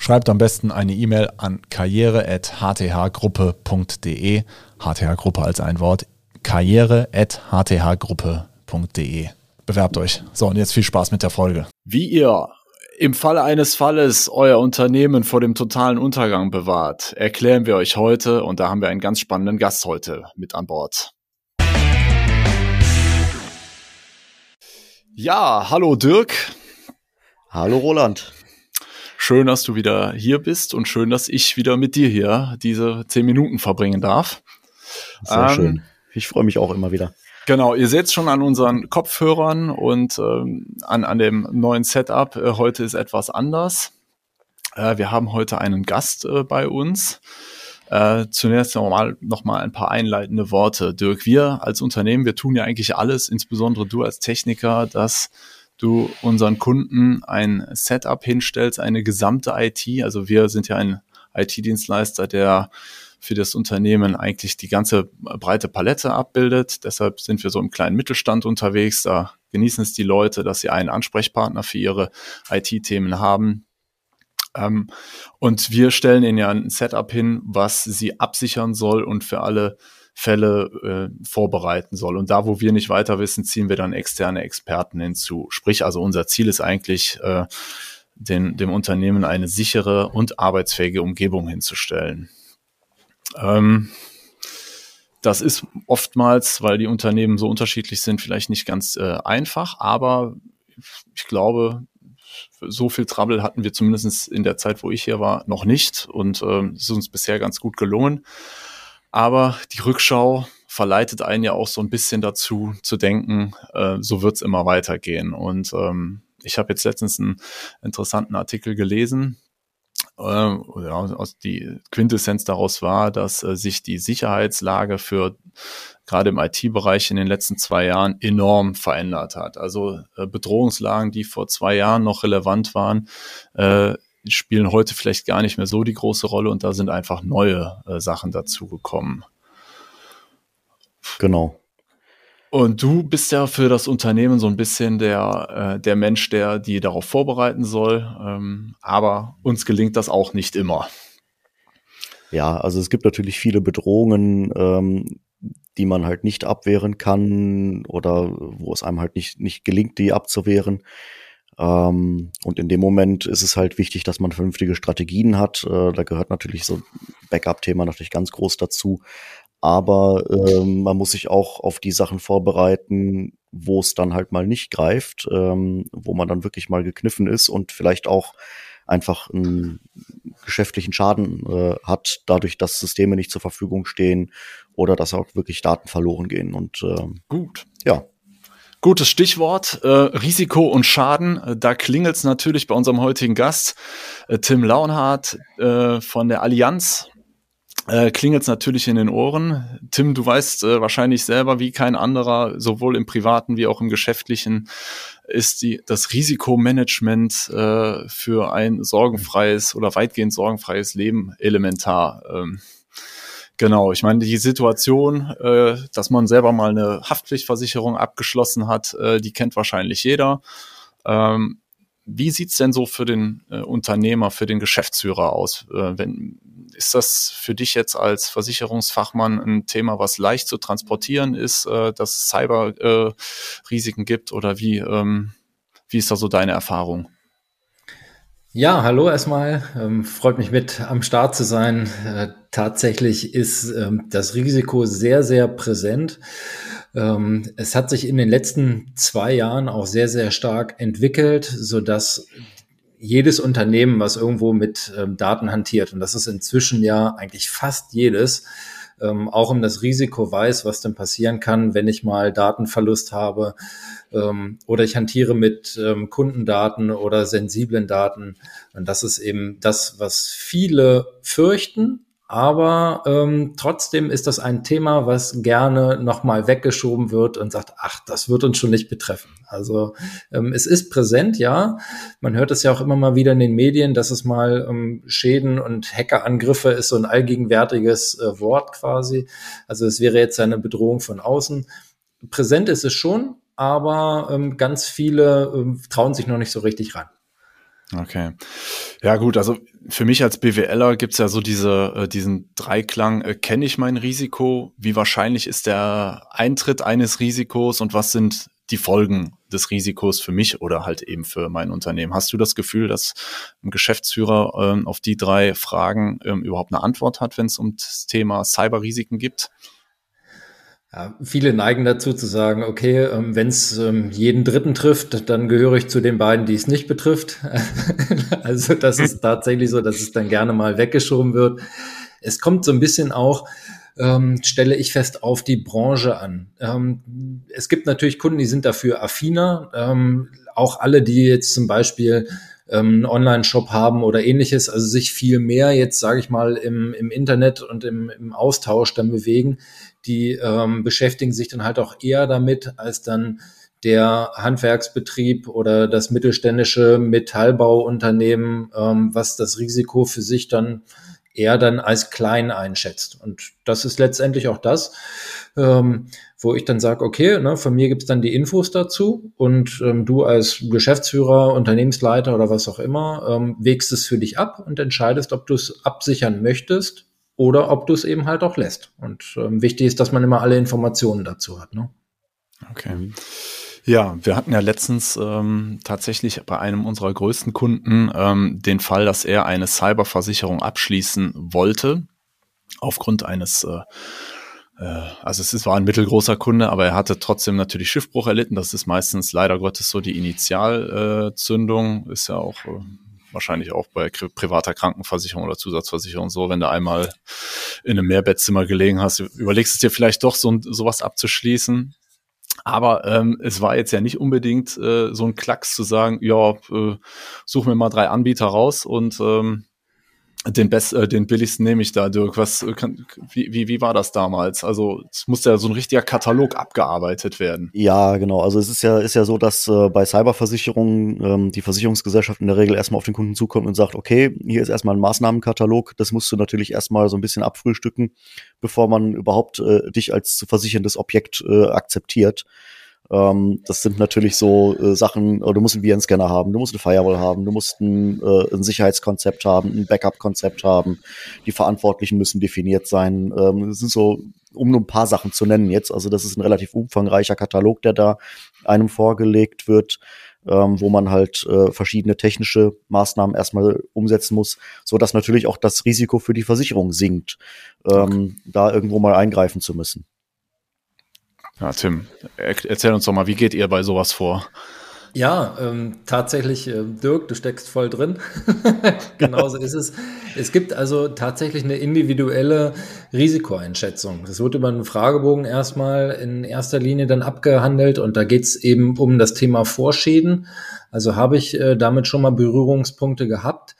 Schreibt am besten eine E-Mail an karriere.hthgruppe.de. HTH-Gruppe als ein Wort. karriere.hthgruppe.de. Bewerbt euch. So, und jetzt viel Spaß mit der Folge. Wie ihr im Falle eines Falles euer Unternehmen vor dem totalen Untergang bewahrt, erklären wir euch heute und da haben wir einen ganz spannenden Gast heute mit an Bord. Ja, hallo Dirk. Hallo Roland. Schön, dass du wieder hier bist und schön, dass ich wieder mit dir hier diese zehn Minuten verbringen darf. Sehr ähm, schön. Ich freue mich auch immer wieder. Genau, ihr seht schon an unseren Kopfhörern und ähm, an, an dem neuen Setup. Äh, heute ist etwas anders. Äh, wir haben heute einen Gast äh, bei uns. Äh, zunächst nochmal noch mal ein paar einleitende Worte. Dirk, wir als Unternehmen, wir tun ja eigentlich alles, insbesondere du als Techniker, dass du unseren Kunden ein Setup hinstellst, eine gesamte IT. Also wir sind ja ein IT-Dienstleister, der für das Unternehmen eigentlich die ganze breite Palette abbildet. Deshalb sind wir so im kleinen Mittelstand unterwegs. Da genießen es die Leute, dass sie einen Ansprechpartner für ihre IT-Themen haben. Ähm, und wir stellen ihnen ja ein Setup hin, was sie absichern soll und für alle Fälle äh, vorbereiten soll. Und da, wo wir nicht weiter wissen, ziehen wir dann externe Experten hinzu. Sprich, also unser Ziel ist eigentlich, äh, den, dem Unternehmen eine sichere und arbeitsfähige Umgebung hinzustellen. Ähm, das ist oftmals, weil die Unternehmen so unterschiedlich sind, vielleicht nicht ganz äh, einfach, aber ich glaube, so viel Trouble hatten wir zumindest in der Zeit, wo ich hier war, noch nicht und ähm, es ist uns bisher ganz gut gelungen. Aber die Rückschau verleitet einen ja auch so ein bisschen dazu zu denken, äh, so wird's immer weitergehen. Und ähm, ich habe jetzt letztens einen interessanten Artikel gelesen. Äh, aus die Quintessenz daraus war, dass äh, sich die Sicherheitslage für gerade im IT-Bereich in den letzten zwei Jahren enorm verändert hat. Also äh, Bedrohungslagen, die vor zwei Jahren noch relevant waren, äh, spielen heute vielleicht gar nicht mehr so die große Rolle und da sind einfach neue äh, Sachen dazugekommen. Genau. Und du bist ja für das Unternehmen so ein bisschen der, äh, der Mensch, der die darauf vorbereiten soll. Ähm, aber uns gelingt das auch nicht immer. Ja, also es gibt natürlich viele Bedrohungen, ähm, die man halt nicht abwehren kann oder wo es einem halt nicht, nicht gelingt, die abzuwehren. Ähm, und in dem Moment ist es halt wichtig, dass man vernünftige Strategien hat. Äh, da gehört natürlich so Backup-Thema natürlich ganz groß dazu. Aber ähm, man muss sich auch auf die Sachen vorbereiten, wo es dann halt mal nicht greift, ähm, wo man dann wirklich mal gekniffen ist und vielleicht auch einfach einen geschäftlichen Schaden äh, hat, dadurch, dass Systeme nicht zur Verfügung stehen oder dass auch wirklich Daten verloren gehen. Und ähm, gut, ja, Gutes Stichwort, äh, Risiko und Schaden. Äh, da klingelt es natürlich bei unserem heutigen Gast, äh, Tim Launhardt äh, von der Allianz. Äh, klingelt es natürlich in den Ohren. Tim, du weißt äh, wahrscheinlich selber wie kein anderer, sowohl im privaten wie auch im geschäftlichen, ist die, das Risikomanagement für ein sorgenfreies oder weitgehend sorgenfreies Leben elementar. Ähm, Genau, ich meine, die Situation, äh, dass man selber mal eine Haftpflichtversicherung abgeschlossen hat, äh, die kennt wahrscheinlich jeder. Ähm, wie sieht's denn so für den äh, Unternehmer, für den Geschäftsführer aus? Äh, wenn, ist das für dich jetzt als Versicherungsfachmann ein Thema, was leicht zu transportieren ist, äh, dass es Cyber-Risiken gibt oder wie, ähm, wie ist da so deine Erfahrung? Ja, hallo erstmal. Ähm, freut mich mit am Start zu sein. Äh, tatsächlich ist ähm, das Risiko sehr, sehr präsent. Ähm, es hat sich in den letzten zwei Jahren auch sehr, sehr stark entwickelt, so dass jedes Unternehmen, was irgendwo mit ähm, Daten hantiert, und das ist inzwischen ja eigentlich fast jedes, ähm, auch um das Risiko weiß, was denn passieren kann, wenn ich mal Datenverlust habe ähm, oder ich hantiere mit ähm, Kundendaten oder sensiblen Daten. Und das ist eben das, was viele fürchten, aber ähm, trotzdem ist das ein Thema, was gerne nochmal weggeschoben wird und sagt, ach, das wird uns schon nicht betreffen. Also ähm, es ist präsent, ja. Man hört es ja auch immer mal wieder in den Medien, dass es mal ähm, Schäden und Hackerangriffe ist so ein allgegenwärtiges äh, Wort quasi. Also es wäre jetzt eine Bedrohung von außen. Präsent ist es schon, aber ähm, ganz viele ähm, trauen sich noch nicht so richtig ran. Okay. Ja, gut, also für mich als BWLer gibt's ja so diese, äh, diesen Dreiklang, äh, kenne ich mein Risiko, wie wahrscheinlich ist der Eintritt eines Risikos und was sind die Folgen des Risikos für mich oder halt eben für mein Unternehmen. Hast du das Gefühl, dass ein Geschäftsführer ähm, auf die drei Fragen ähm, überhaupt eine Antwort hat, wenn es um das Thema Cyberrisiken geht? Ja, viele neigen dazu zu sagen, okay, ähm, wenn es ähm, jeden Dritten trifft, dann gehöre ich zu den beiden, die es nicht betrifft. also das ist tatsächlich so, dass es dann gerne mal weggeschoben wird. Es kommt so ein bisschen auch, ähm, stelle ich fest, auf die Branche an. Ähm, es gibt natürlich Kunden, die sind dafür affiner. Ähm, auch alle, die jetzt zum Beispiel ähm, einen Online-Shop haben oder ähnliches, also sich viel mehr jetzt, sage ich mal, im, im Internet und im, im Austausch dann bewegen die ähm, beschäftigen sich dann halt auch eher damit, als dann der Handwerksbetrieb oder das mittelständische Metallbauunternehmen, ähm, was das Risiko für sich dann eher dann als klein einschätzt. Und das ist letztendlich auch das, ähm, wo ich dann sage, okay, ne, von mir gibt's dann die Infos dazu und ähm, du als Geschäftsführer, Unternehmensleiter oder was auch immer, ähm, wägst es für dich ab und entscheidest, ob du es absichern möchtest oder ob du es eben halt auch lässt. Und ähm, wichtig ist, dass man immer alle Informationen dazu hat. Ne? Okay. Ja, wir hatten ja letztens ähm, tatsächlich bei einem unserer größten Kunden ähm, den Fall, dass er eine Cyberversicherung abschließen wollte, aufgrund eines äh, äh also es war ein mittelgroßer Kunde, aber er hatte trotzdem natürlich Schiffbruch erlitten. Das ist meistens leider Gottes so die Initialzündung. Ist ja auch äh, wahrscheinlich auch bei privater Krankenversicherung oder Zusatzversicherung so, wenn du einmal in einem Mehrbettzimmer gelegen hast, überlegst es dir vielleicht doch so sowas abzuschließen. Aber ähm, es war jetzt ja nicht unbedingt äh, so ein Klacks zu sagen, ja, äh, such mir mal drei Anbieter raus und ähm, den, best, äh, den billigsten nehme ich da, Dirk. Was, äh, kann, wie, wie, wie war das damals? Also es musste ja so ein richtiger Katalog abgearbeitet werden. Ja, genau. Also es ist ja, ist ja so, dass äh, bei Cyberversicherungen ähm, die Versicherungsgesellschaft in der Regel erstmal auf den Kunden zukommt und sagt, okay, hier ist erstmal ein Maßnahmenkatalog. Das musst du natürlich erstmal so ein bisschen abfrühstücken, bevor man überhaupt äh, dich als zu versicherndes Objekt äh, akzeptiert. Ähm, das sind natürlich so äh, Sachen, äh, du musst einen Virenscanner haben, du musst eine Firewall haben, du musst ein, äh, ein Sicherheitskonzept haben, ein Backup-Konzept haben. Die Verantwortlichen müssen definiert sein. Ähm, das sind so, um nur ein paar Sachen zu nennen jetzt. Also das ist ein relativ umfangreicher Katalog, der da einem vorgelegt wird. Ähm, wo man halt äh, verschiedene technische Maßnahmen erstmal umsetzen muss, so dass natürlich auch das Risiko für die Versicherung sinkt, ähm, okay. da irgendwo mal eingreifen zu müssen. Ja, Tim, erzähl uns doch mal, wie geht ihr bei sowas vor? Ja, ähm, tatsächlich, äh, Dirk, du steckst voll drin. Genauso ist es. Es gibt also tatsächlich eine individuelle Risikoeinschätzung. Das wird über einen Fragebogen erstmal in erster Linie dann abgehandelt und da geht es eben um das Thema Vorschäden. Also habe ich äh, damit schon mal Berührungspunkte gehabt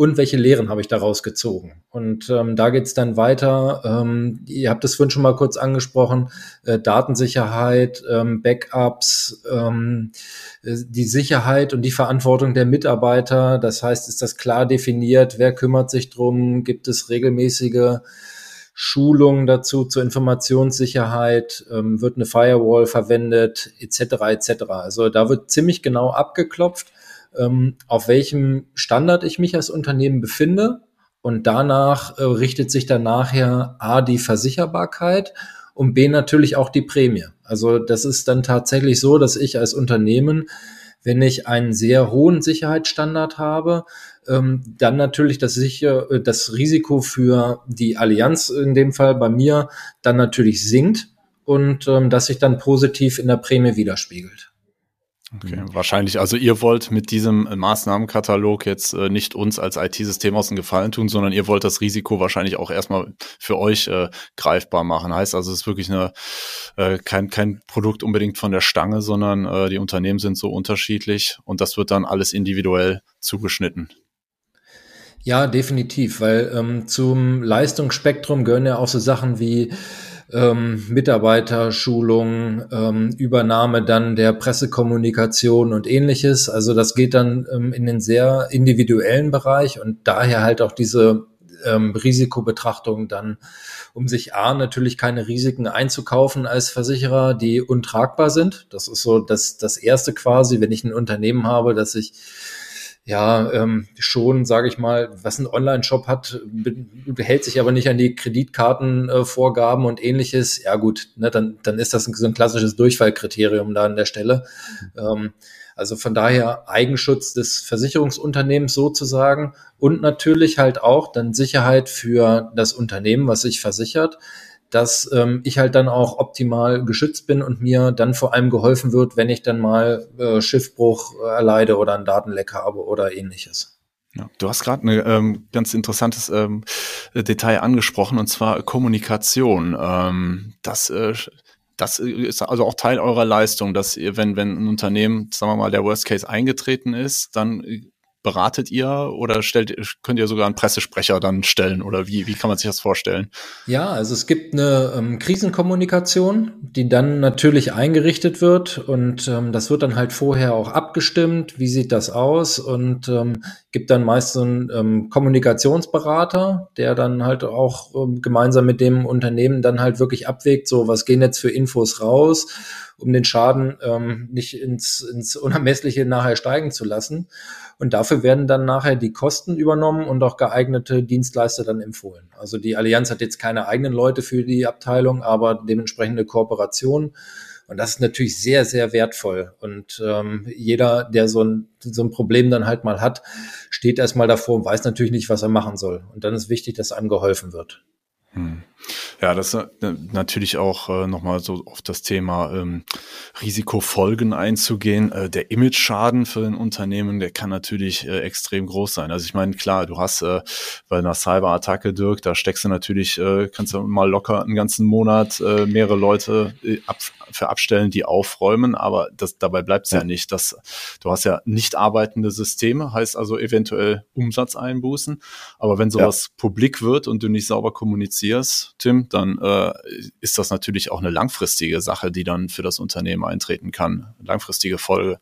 und welche Lehren habe ich daraus gezogen. Und ähm, da geht's dann weiter. Ähm, ihr habt es vorhin schon mal kurz angesprochen, äh, Datensicherheit, ähm, Backups, ähm, äh, die Sicherheit und die Verantwortung der Mitarbeiter. Das heißt, ist das klar definiert? Wer kümmert sich drum? Gibt es regelmäßige Schulungen dazu zur Informationssicherheit? Ähm, wird eine Firewall verwendet? Etc. etc. Also da wird ziemlich genau abgeklopft ähm, auf welchem Standard ich mich als Unternehmen befinde. Und danach äh, richtet sich dann nachher A, die Versicherbarkeit und B, natürlich auch die Prämie. Also das ist dann tatsächlich so, dass ich als Unternehmen, wenn ich einen sehr hohen Sicherheitsstandard habe, ähm, dann natürlich das, sicher, äh, das Risiko für die Allianz in dem Fall bei mir dann natürlich sinkt und ähm, das sich dann positiv in der Prämie widerspiegelt. Okay, mhm. wahrscheinlich. Also ihr wollt mit diesem äh, Maßnahmenkatalog jetzt äh, nicht uns als IT-System aus dem Gefallen tun, sondern ihr wollt das Risiko wahrscheinlich auch erstmal für euch äh, greifbar machen. Heißt also, es ist wirklich eine, äh, kein, kein Produkt unbedingt von der Stange, sondern äh, die Unternehmen sind so unterschiedlich und das wird dann alles individuell zugeschnitten. Ja, definitiv, weil ähm, zum Leistungsspektrum gehören ja auch so Sachen wie ähm, Mitarbeiterschulung, ähm, Übernahme dann der Pressekommunikation und ähnliches. Also das geht dann ähm, in den sehr individuellen Bereich und daher halt auch diese ähm, Risikobetrachtung dann, um sich A, natürlich keine Risiken einzukaufen als Versicherer, die untragbar sind. Das ist so das, das erste quasi, wenn ich ein Unternehmen habe, dass ich ja ähm, schon, sage ich mal, was ein Online-Shop hat, behält sich aber nicht an die Kreditkartenvorgaben äh, und ähnliches. Ja gut, ne, dann, dann ist das so ein klassisches Durchfallkriterium da an der Stelle. Ähm, also von daher Eigenschutz des Versicherungsunternehmens sozusagen und natürlich halt auch dann Sicherheit für das Unternehmen, was sich versichert dass ähm, ich halt dann auch optimal geschützt bin und mir dann vor allem geholfen wird, wenn ich dann mal äh, Schiffbruch erleide oder ein Datenleck habe oder ähnliches. Ja, du hast gerade ein ähm, ganz interessantes ähm, Detail angesprochen und zwar Kommunikation. Ähm, das, äh, das ist also auch Teil eurer Leistung, dass ihr, wenn, wenn ein Unternehmen, sagen wir mal, der Worst Case eingetreten ist, dann beratet ihr oder stellt, könnt ihr sogar einen Pressesprecher dann stellen oder wie, wie kann man sich das vorstellen? Ja, also es gibt eine ähm, Krisenkommunikation, die dann natürlich eingerichtet wird und ähm, das wird dann halt vorher auch abgestimmt, wie sieht das aus? Und ähm, gibt dann meist so einen ähm, Kommunikationsberater, der dann halt auch ähm, gemeinsam mit dem Unternehmen dann halt wirklich abwägt, so was gehen jetzt für Infos raus um den Schaden ähm, nicht ins, ins Unermessliche nachher steigen zu lassen. Und dafür werden dann nachher die Kosten übernommen und auch geeignete Dienstleister dann empfohlen. Also die Allianz hat jetzt keine eigenen Leute für die Abteilung, aber dementsprechende Kooperation. Und das ist natürlich sehr, sehr wertvoll. Und ähm, jeder, der so ein, so ein Problem dann halt mal hat, steht erstmal davor und weiß natürlich nicht, was er machen soll. Und dann ist wichtig, dass einem geholfen wird. Hm. Ja, das ist äh, natürlich auch äh, nochmal so auf das Thema ähm, Risikofolgen einzugehen. Äh, der Image-Schaden für ein Unternehmen, der kann natürlich äh, extrem groß sein. Also ich meine, klar, du hast äh, bei einer Cyber-Attacke, Dirk, da steckst du natürlich, äh, kannst du mal locker einen ganzen Monat äh, mehrere Leute äh, ab, für abstellen, die aufräumen, aber das, dabei bleibt es ja. ja. nicht. Das, du hast ja nicht arbeitende Systeme, heißt also eventuell Umsatzeinbußen. Aber wenn sowas ja. publik wird und du nicht sauber kommunizierst, Tim, dann äh, ist das natürlich auch eine langfristige Sache, die dann für das Unternehmen eintreten kann. Langfristige Folge.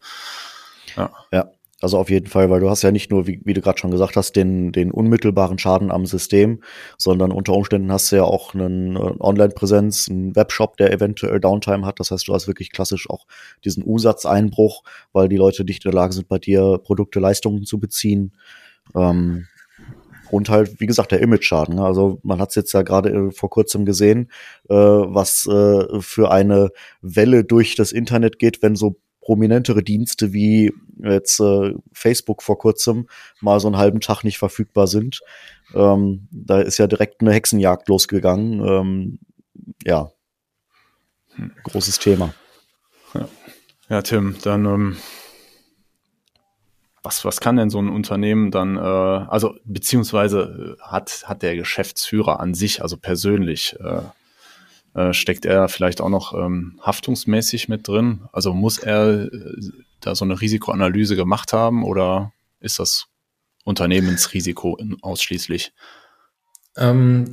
Ja. ja. Also auf jeden Fall, weil du hast ja nicht nur, wie, wie du gerade schon gesagt hast, den, den unmittelbaren Schaden am System, sondern unter Umständen hast du ja auch einen äh, Online-Präsenz, einen Webshop, der eventuell Downtime hat. Das heißt, du hast wirklich klassisch auch diesen Umsatzeinbruch, weil die Leute nicht in der Lage sind, bei dir Produkte, Leistungen zu beziehen. Ähm, und halt, wie gesagt, der Image-Schaden. Ne? Also man hat es jetzt ja gerade äh, vor kurzem gesehen, äh, was äh, für eine Welle durch das Internet geht, wenn so prominentere Dienste wie jetzt äh, Facebook vor kurzem mal so einen halben Tag nicht verfügbar sind. Ähm, da ist ja direkt eine Hexenjagd losgegangen. Ähm, ja, hm. großes Thema. Ja, ja Tim, dann ähm, was, was kann denn so ein Unternehmen dann, äh, also beziehungsweise äh, hat, hat der Geschäftsführer an sich, also persönlich, äh, äh, steckt er vielleicht auch noch ähm, haftungsmäßig mit drin? Also muss er äh, da so eine Risikoanalyse gemacht haben oder ist das Unternehmensrisiko ausschließlich? Ähm,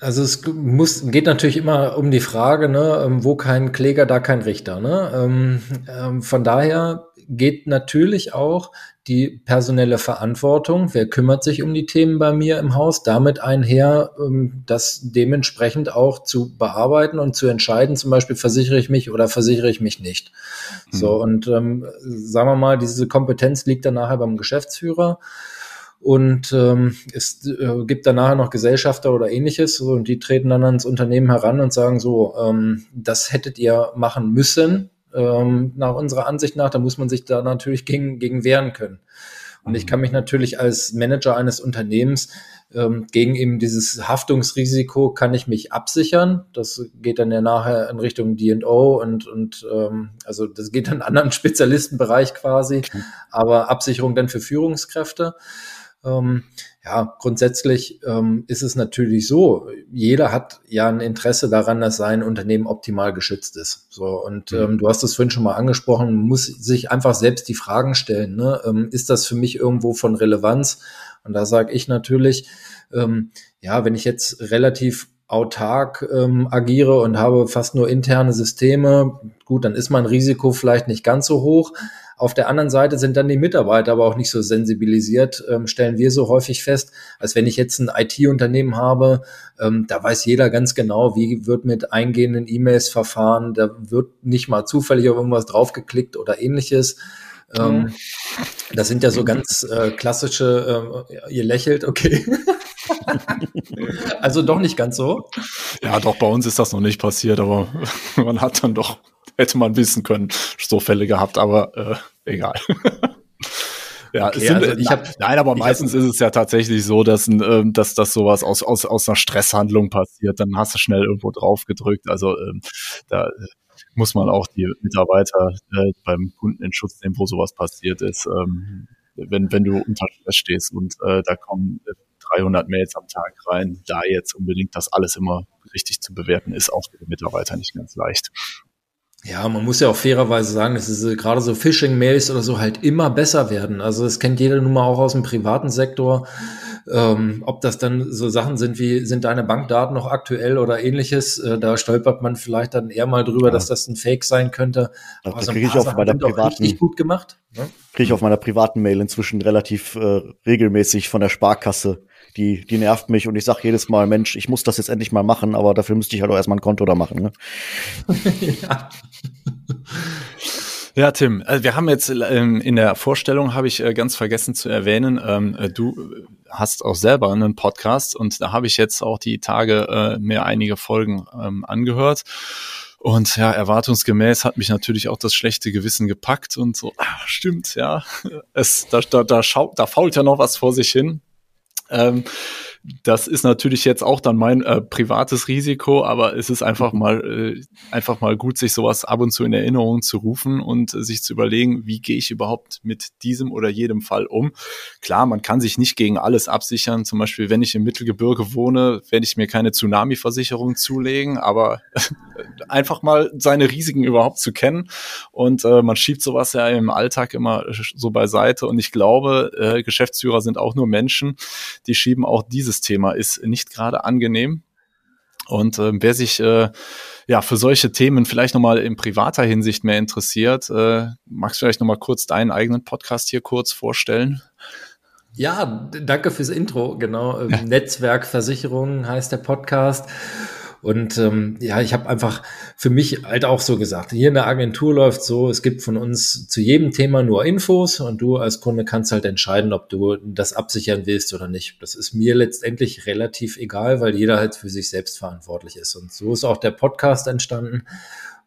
also es muss, geht natürlich immer um die Frage, ne, ähm, wo kein Kläger, da kein Richter. Ne? Ähm, von daher geht natürlich auch die personelle Verantwortung, wer kümmert sich um die Themen bei mir im Haus, damit einher, ähm, das dementsprechend auch zu bearbeiten und zu entscheiden, zum Beispiel versichere ich mich oder versichere ich mich nicht. Mhm. So, und ähm, sagen wir mal, diese Kompetenz liegt dann nachher beim Geschäftsführer. Und ähm, es äh, gibt dann nachher noch Gesellschafter oder ähnliches und die treten dann ans Unternehmen heran und sagen so, ähm, das hättet ihr machen müssen, ähm, nach unserer Ansicht nach, da muss man sich da natürlich gegen, gegen wehren können. Und ich kann mich natürlich als Manager eines Unternehmens ähm, gegen eben dieses Haftungsrisiko kann ich mich absichern. Das geht dann ja nachher in Richtung D&O und, und ähm, also das geht in einen anderen Spezialistenbereich quasi, okay. aber Absicherung dann für Führungskräfte. Ähm, ja, grundsätzlich ähm, ist es natürlich so, jeder hat ja ein Interesse daran, dass sein Unternehmen optimal geschützt ist. So, und mhm. ähm, du hast es vorhin schon mal angesprochen, muss sich einfach selbst die Fragen stellen, ne? ähm, ist das für mich irgendwo von Relevanz? Und da sage ich natürlich, ähm, ja, wenn ich jetzt relativ autark ähm, agiere und habe fast nur interne Systeme, gut, dann ist mein Risiko vielleicht nicht ganz so hoch. Auf der anderen Seite sind dann die Mitarbeiter aber auch nicht so sensibilisiert, ähm, stellen wir so häufig fest, als wenn ich jetzt ein IT-Unternehmen habe, ähm, da weiß jeder ganz genau, wie wird mit eingehenden E-Mails verfahren, da wird nicht mal zufällig auf irgendwas draufgeklickt oder ähnliches. Ähm, mhm. das sind ja so ganz äh, klassische, äh, ihr lächelt, okay. also doch nicht ganz so. Ja, doch, bei uns ist das noch nicht passiert, aber man hat dann doch, hätte man wissen können, so Fälle gehabt, aber äh, egal. Ja, okay, sind, also ich hab, nein, aber meistens hab, ist es ja tatsächlich so, dass, ähm, dass, dass sowas aus, aus, aus einer Stresshandlung passiert. Dann hast du schnell irgendwo drauf gedrückt. Also ähm, da muss man auch die Mitarbeiter äh, beim Kunden in Schutz nehmen, wo sowas passiert ist. Ähm, wenn, wenn du unter Stress stehst und äh, da kommen 300 Mails am Tag rein, da jetzt unbedingt das alles immer richtig zu bewerten, ist auch für die Mitarbeiter nicht ganz leicht. Ja, man muss ja auch fairerweise sagen, dass diese gerade so Phishing-Mails oder so halt immer besser werden. Also das kennt jeder nun mal auch aus dem privaten Sektor. Ähm, ob das dann so Sachen sind wie, sind deine Bankdaten noch aktuell oder ähnliches, äh, da stolpert man vielleicht dann eher mal drüber, ja. dass das ein Fake sein könnte. Aber das so kriege ich auch bei der privaten, gut gemacht. Ne? Kriege ich auf meiner privaten Mail inzwischen relativ äh, regelmäßig von der Sparkasse die, die nervt mich und ich sage jedes Mal, Mensch, ich muss das jetzt endlich mal machen, aber dafür müsste ich halt auch erstmal ein Konto da machen. Ne? ja. Ja, Tim, äh, wir haben jetzt ähm, in der Vorstellung, habe ich äh, ganz vergessen zu erwähnen, ähm, äh, du hast auch selber einen Podcast und da habe ich jetzt auch die Tage mir einige Folgen ähm, angehört. Und ja, erwartungsgemäß hat mich natürlich auch das schlechte Gewissen gepackt und so, ah, stimmt, ja, es, da, da, da, schaut, da fault ja noch was vor sich hin. Ähm, das ist natürlich jetzt auch dann mein äh, privates Risiko, aber es ist einfach mal äh, einfach mal gut, sich sowas ab und zu in Erinnerung zu rufen und äh, sich zu überlegen, wie gehe ich überhaupt mit diesem oder jedem Fall um. Klar, man kann sich nicht gegen alles absichern. Zum Beispiel, wenn ich im Mittelgebirge wohne, werde ich mir keine Tsunami-Versicherung zulegen, aber einfach mal seine Risiken überhaupt zu kennen und äh, man schiebt sowas ja im Alltag immer so beiseite und ich glaube, äh, Geschäftsführer sind auch nur Menschen, die schieben auch diese dieses Thema ist nicht gerade angenehm. Und äh, wer sich äh, ja für solche Themen vielleicht nochmal in privater Hinsicht mehr interessiert, äh, magst du vielleicht nochmal kurz deinen eigenen Podcast hier kurz vorstellen? Ja, danke fürs Intro. Genau, ähm, ja. Netzwerkversicherung heißt der Podcast. Und ähm, ja, ich habe einfach für mich halt auch so gesagt, hier in der Agentur läuft so, es gibt von uns zu jedem Thema nur Infos und du als Kunde kannst halt entscheiden, ob du das absichern willst oder nicht. Das ist mir letztendlich relativ egal, weil jeder halt für sich selbst verantwortlich ist. Und so ist auch der Podcast entstanden.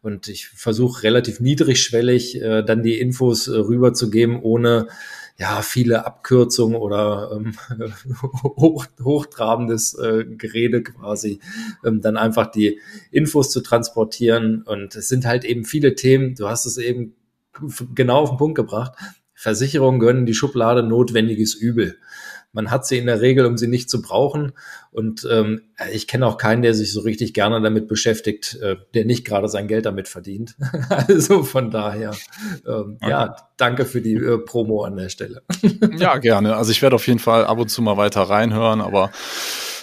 Und ich versuche relativ niedrigschwellig äh, dann die Infos äh, rüberzugeben, ohne ja, viele Abkürzungen oder ähm, hoch, hochtrabendes äh, Gerede quasi, ähm, dann einfach die Infos zu transportieren. Und es sind halt eben viele Themen, du hast es eben genau auf den Punkt gebracht. Versicherungen gönnen die Schublade notwendiges Übel man hat sie in der Regel, um sie nicht zu brauchen. Und ähm, ich kenne auch keinen, der sich so richtig gerne damit beschäftigt, äh, der nicht gerade sein Geld damit verdient. also von daher, ähm, okay. ja, danke für die äh, Promo an der Stelle. ja, gerne. Also ich werde auf jeden Fall ab und zu mal weiter reinhören, aber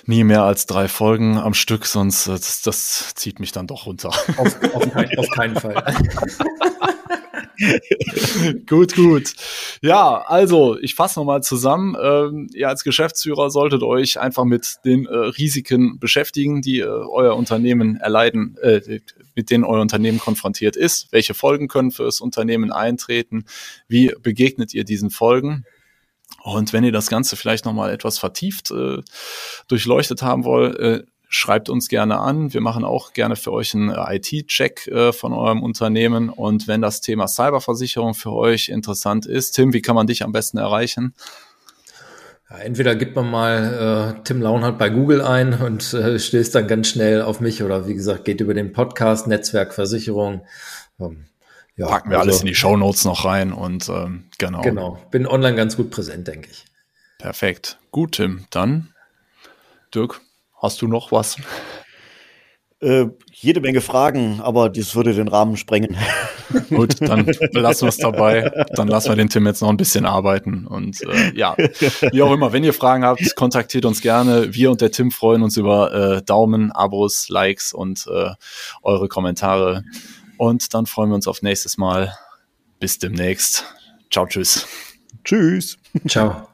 nie mehr als drei Folgen am Stück, sonst äh, das, das zieht mich dann doch runter. Auf, auf, kein, auf keinen Fall. gut, gut. Ja, also ich fasse nochmal zusammen. Ähm, ihr als Geschäftsführer solltet euch einfach mit den äh, Risiken beschäftigen, die äh, euer Unternehmen erleiden, äh, mit denen euer Unternehmen konfrontiert ist. Welche Folgen können für das Unternehmen eintreten? Wie begegnet ihr diesen Folgen? Und wenn ihr das Ganze vielleicht nochmal etwas vertieft äh, durchleuchtet haben wollt, äh, schreibt uns gerne an. Wir machen auch gerne für euch einen äh, IT-Check äh, von eurem Unternehmen. Und wenn das Thema Cyberversicherung für euch interessant ist, Tim, wie kann man dich am besten erreichen? Ja, entweder gibt man mal äh, Tim Launhardt bei Google ein und äh, stößt dann ganz schnell auf mich oder wie gesagt, geht über den Podcast Netzwerk Versicherung. Ähm, ja, Packen wir also, alles in die Show Notes noch rein und ähm, genau. Genau, bin online ganz gut präsent, denke ich. Perfekt. Gut, Tim. Dann, Dirk, Hast du noch was? Äh, jede Menge Fragen, aber das würde den Rahmen sprengen. Gut, dann lassen wir es dabei. Dann lassen wir den Tim jetzt noch ein bisschen arbeiten. Und äh, ja, wie auch immer, wenn ihr Fragen habt, kontaktiert uns gerne. Wir und der Tim freuen uns über äh, Daumen, Abos, Likes und äh, eure Kommentare. Und dann freuen wir uns auf nächstes Mal. Bis demnächst. Ciao, tschüss. Tschüss. Ciao.